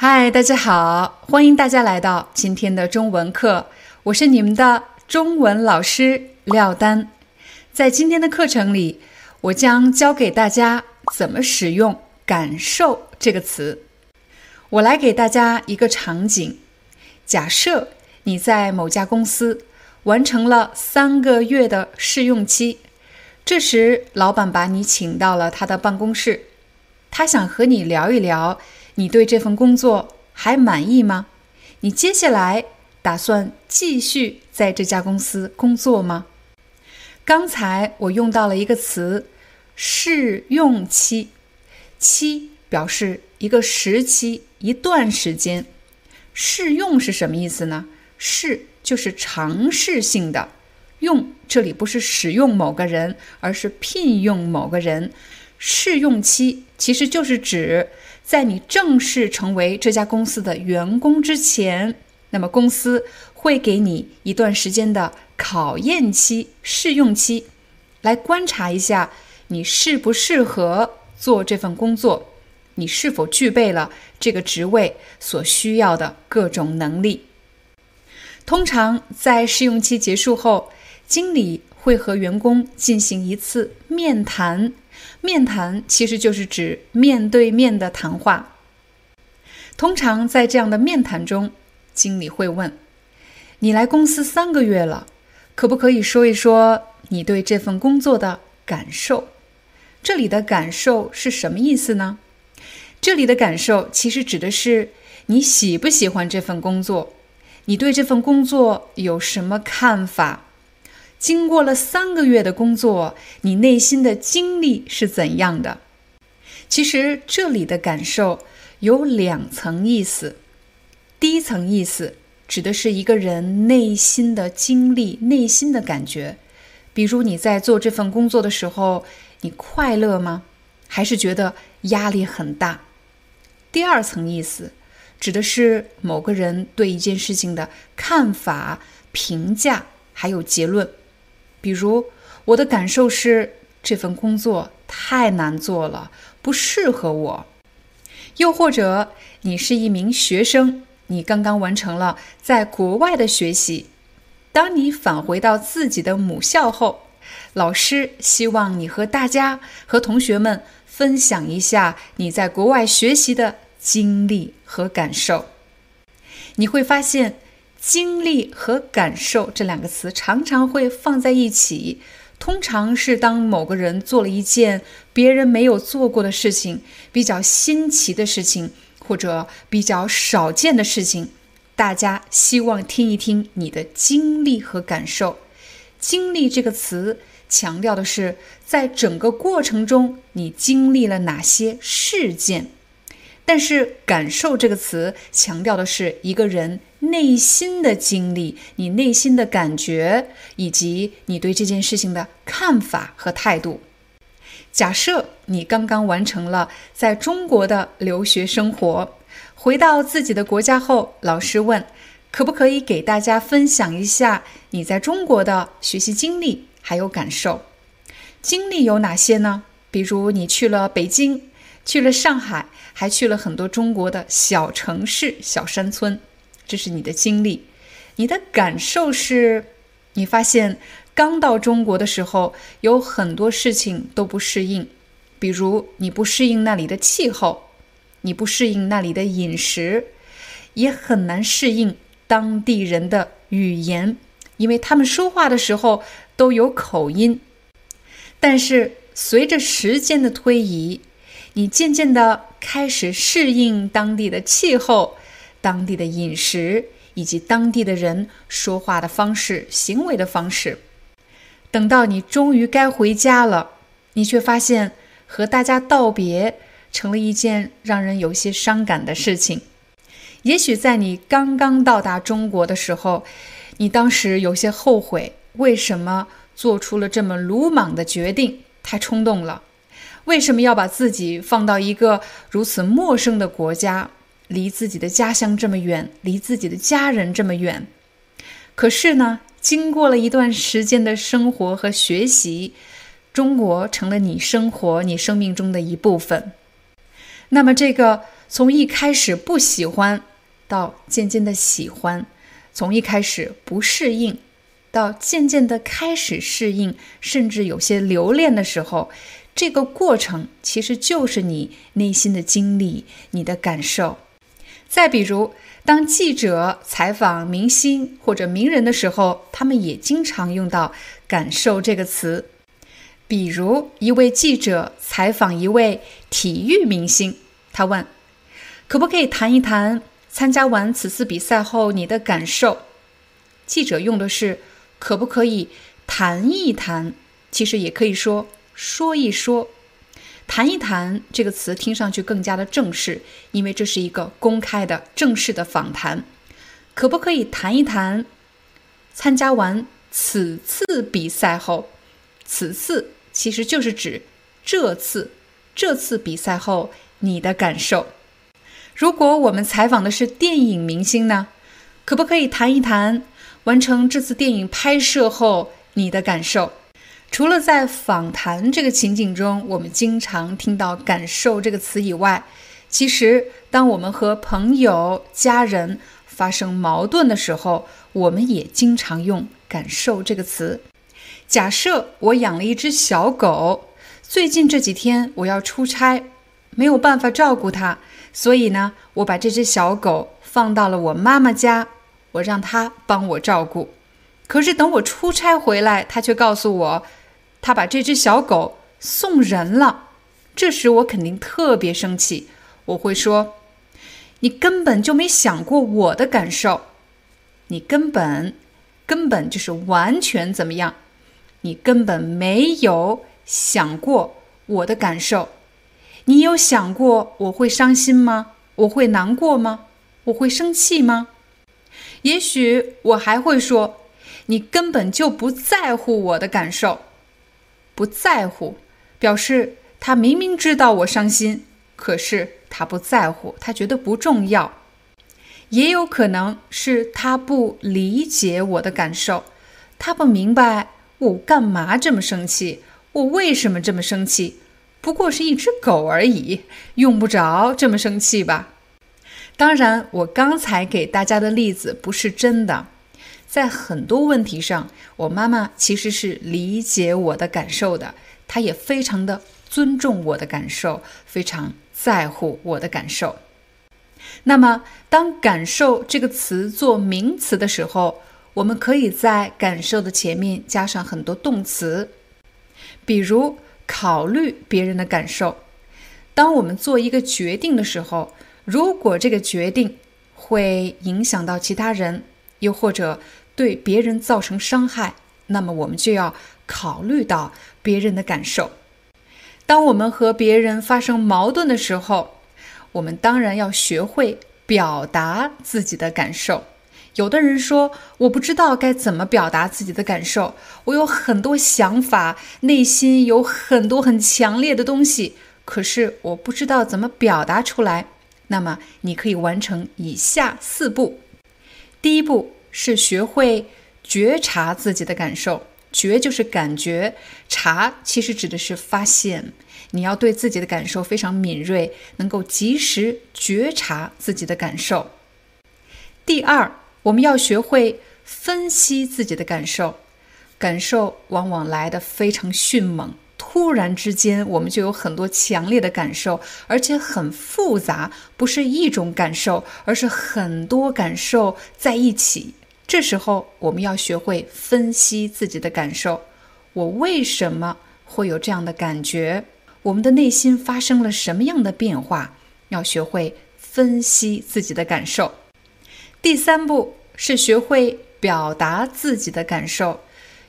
嗨，大家好，欢迎大家来到今天的中文课，我是你们的中文老师廖丹。在今天的课程里，我将教给大家怎么使用“感受”这个词。我来给大家一个场景：假设你在某家公司完成了三个月的试用期，这时老板把你请到了他的办公室，他想和你聊一聊。你对这份工作还满意吗？你接下来打算继续在这家公司工作吗？刚才我用到了一个词“试用期”，期表示一个时期、一段时间。试用是什么意思呢？试就是尝试性的，用这里不是使用某个人，而是聘用某个人。试用期其实就是指。在你正式成为这家公司的员工之前，那么公司会给你一段时间的考验期、试用期，来观察一下你适不适合做这份工作，你是否具备了这个职位所需要的各种能力。通常在试用期结束后，经理会和员工进行一次面谈。面谈其实就是指面对面的谈话。通常在这样的面谈中，经理会问：“你来公司三个月了，可不可以说一说你对这份工作的感受？”这里的感受是什么意思呢？这里的感受其实指的是你喜不喜欢这份工作，你对这份工作有什么看法？经过了三个月的工作，你内心的经历是怎样的？其实这里的感受有两层意思。第一层意思指的是一个人内心的经历、内心的感觉，比如你在做这份工作的时候，你快乐吗？还是觉得压力很大？第二层意思指的是某个人对一件事情的看法、评价还有结论。比如，我的感受是这份工作太难做了，不适合我。又或者，你是一名学生，你刚刚完成了在国外的学习，当你返回到自己的母校后，老师希望你和大家、和同学们分享一下你在国外学习的经历和感受。你会发现。经历和感受这两个词常常会放在一起，通常是当某个人做了一件别人没有做过的事情、比较新奇的事情或者比较少见的事情，大家希望听一听你的经历和感受。经历这个词强调的是在整个过程中你经历了哪些事件。但是“感受”这个词强调的是一个人内心的经历，你内心的感觉，以及你对这件事情的看法和态度。假设你刚刚完成了在中国的留学生活，回到自己的国家后，老师问，可不可以给大家分享一下你在中国的学习经历还有感受？经历有哪些呢？比如你去了北京。去了上海，还去了很多中国的小城市、小山村，这是你的经历。你的感受是，你发现刚到中国的时候，有很多事情都不适应，比如你不适应那里的气候，你不适应那里的饮食，也很难适应当地人的语言，因为他们说话的时候都有口音。但是随着时间的推移，你渐渐地开始适应当地的气候、当地的饮食以及当地的人说话的方式、行为的方式。等到你终于该回家了，你却发现和大家道别成了一件让人有些伤感的事情。也许在你刚刚到达中国的时候，你当时有些后悔，为什么做出了这么鲁莽的决定？太冲动了。为什么要把自己放到一个如此陌生的国家，离自己的家乡这么远，离自己的家人这么远？可是呢，经过了一段时间的生活和学习，中国成了你生活、你生命中的一部分。那么，这个从一开始不喜欢，到渐渐的喜欢，从一开始不适应，到渐渐的开始适应，甚至有些留恋的时候。这个过程其实就是你内心的经历，你的感受。再比如，当记者采访明星或者名人的时候，他们也经常用到“感受”这个词。比如，一位记者采访一位体育明星，他问：“可不可以谈一谈参加完此次比赛后你的感受？”记者用的是“可不可以谈一谈”，其实也可以说。说一说，谈一谈这个词听上去更加的正式，因为这是一个公开的、正式的访谈。可不可以谈一谈参加完此次比赛后，此次其实就是指这次这次比赛后你的感受？如果我们采访的是电影明星呢？可不可以谈一谈完成这次电影拍摄后你的感受？除了在访谈这个情景中，我们经常听到“感受”这个词以外，其实当我们和朋友、家人发生矛盾的时候，我们也经常用“感受”这个词。假设我养了一只小狗，最近这几天我要出差，没有办法照顾它，所以呢，我把这只小狗放到了我妈妈家，我让他帮我照顾。可是等我出差回来，他却告诉我。他把这只小狗送人了，这时我肯定特别生气。我会说：“你根本就没想过我的感受，你根本根本就是完全怎么样？你根本没有想过我的感受。你有想过我会伤心吗？我会难过吗？我会生气吗？也许我还会说：你根本就不在乎我的感受。”不在乎，表示他明明知道我伤心，可是他不在乎，他觉得不重要。也有可能是他不理解我的感受，他不明白我干嘛这么生气，我为什么这么生气？不过是一只狗而已，用不着这么生气吧？当然，我刚才给大家的例子不是真的。在很多问题上，我妈妈其实是理解我的感受的，她也非常的尊重我的感受，非常在乎我的感受。那么，当“感受”这个词做名词的时候，我们可以在“感受”的前面加上很多动词，比如考虑别人的感受。当我们做一个决定的时候，如果这个决定会影响到其他人，又或者对别人造成伤害，那么我们就要考虑到别人的感受。当我们和别人发生矛盾的时候，我们当然要学会表达自己的感受。有的人说：“我不知道该怎么表达自己的感受，我有很多想法，内心有很多很强烈的东西，可是我不知道怎么表达出来。”那么，你可以完成以下四步。第一步是学会觉察自己的感受，觉就是感觉，察其实指的是发现。你要对自己的感受非常敏锐，能够及时觉察自己的感受。第二，我们要学会分析自己的感受，感受往往来的非常迅猛。突然之间，我们就有很多强烈的感受，而且很复杂，不是一种感受，而是很多感受在一起。这时候，我们要学会分析自己的感受。我为什么会有这样的感觉？我们的内心发生了什么样的变化？要学会分析自己的感受。第三步是学会表达自己的感受，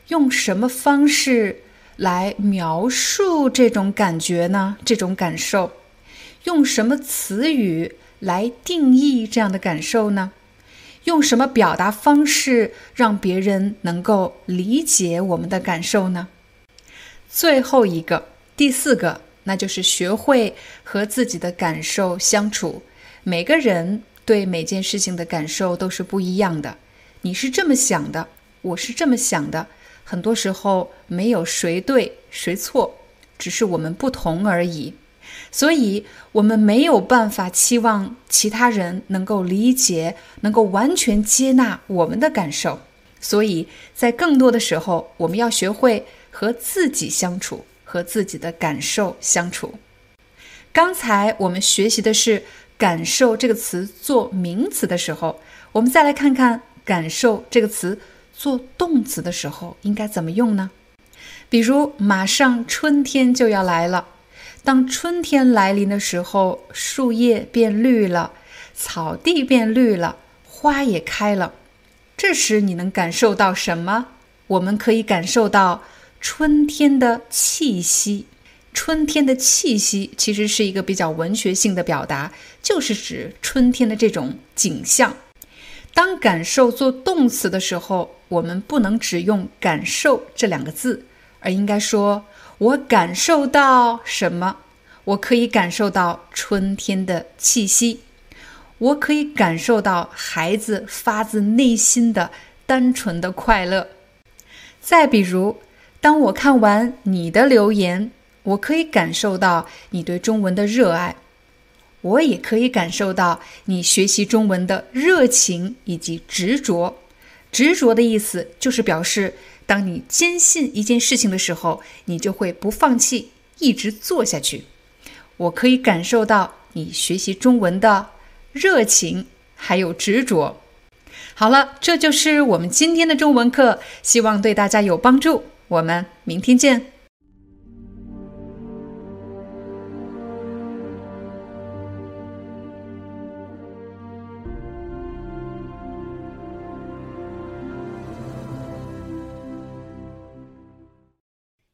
用什么方式来描述这种感觉呢？这种感受，用什么词语来定义这样的感受呢？用什么表达方式让别人能够理解我们的感受呢？最后一个，第四个，那就是学会和自己的感受相处。每个人。对每件事情的感受都是不一样的，你是这么想的，我是这么想的，很多时候没有谁对谁错，只是我们不同而已。所以，我们没有办法期望其他人能够理解，能够完全接纳我们的感受。所以在更多的时候，我们要学会和自己相处，和自己的感受相处。刚才我们学习的是。感受这个词做名词的时候，我们再来看看感受这个词做动词的时候应该怎么用呢？比如，马上春天就要来了，当春天来临的时候，树叶变绿了，草地变绿了，花也开了。这时你能感受到什么？我们可以感受到春天的气息。春天的气息其实是一个比较文学性的表达，就是指春天的这种景象。当感受做动词的时候，我们不能只用“感受”这两个字，而应该说“我感受到什么”。我可以感受到春天的气息，我可以感受到孩子发自内心的单纯的快乐。再比如，当我看完你的留言。我可以感受到你对中文的热爱，我也可以感受到你学习中文的热情以及执着。执着的意思就是表示，当你坚信一件事情的时候，你就会不放弃，一直做下去。我可以感受到你学习中文的热情还有执着。好了，这就是我们今天的中文课，希望对大家有帮助。我们明天见。